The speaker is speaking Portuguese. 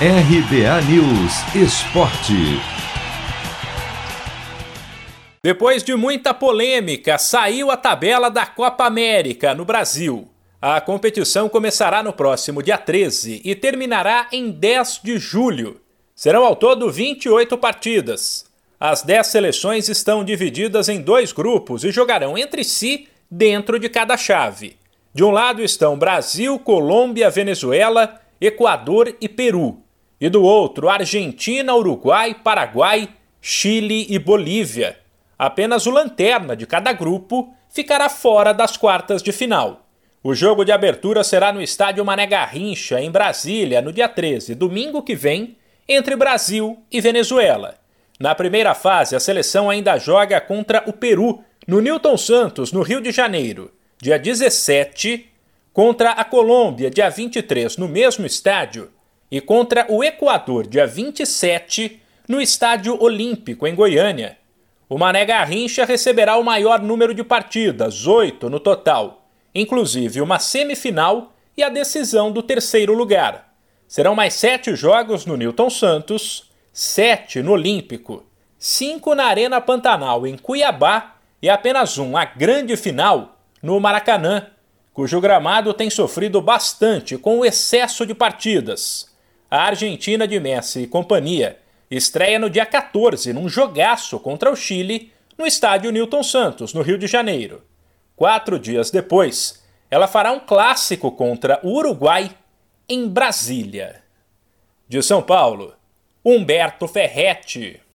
RBA News Esporte. Depois de muita polêmica, saiu a tabela da Copa América no Brasil. A competição começará no próximo dia 13 e terminará em 10 de julho. Serão ao todo 28 partidas. As 10 seleções estão divididas em dois grupos e jogarão entre si dentro de cada chave. De um lado estão Brasil, Colômbia, Venezuela, Equador e Peru e do outro Argentina, Uruguai, Paraguai, Chile e Bolívia. Apenas o lanterna de cada grupo ficará fora das quartas de final. O jogo de abertura será no estádio Mané Garrincha, em Brasília, no dia 13, domingo que vem, entre Brasil e Venezuela. Na primeira fase, a seleção ainda joga contra o Peru, no Newton Santos, no Rio de Janeiro, dia 17, contra a Colômbia, dia 23, no mesmo estádio, e contra o Equador, dia 27, no Estádio Olímpico, em Goiânia. O Mané Garrincha receberá o maior número de partidas, oito no total, inclusive uma semifinal e a decisão do terceiro lugar. Serão mais sete jogos no Newton Santos, sete no Olímpico, cinco na Arena Pantanal, em Cuiabá, e apenas um, a grande final, no Maracanã, cujo gramado tem sofrido bastante com o excesso de partidas a Argentina de Messi e companhia estreia no dia 14 num jogaço contra o Chile no estádio Newton Santos, no Rio de Janeiro. Quatro dias depois, ela fará um clássico contra o Uruguai em Brasília. De São Paulo, Humberto Ferretti.